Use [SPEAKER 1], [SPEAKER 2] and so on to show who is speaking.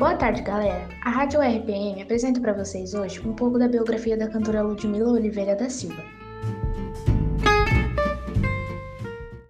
[SPEAKER 1] Boa tarde, galera. A Rádio RPM apresenta para vocês hoje um pouco da biografia da cantora Ludmila Oliveira da Silva.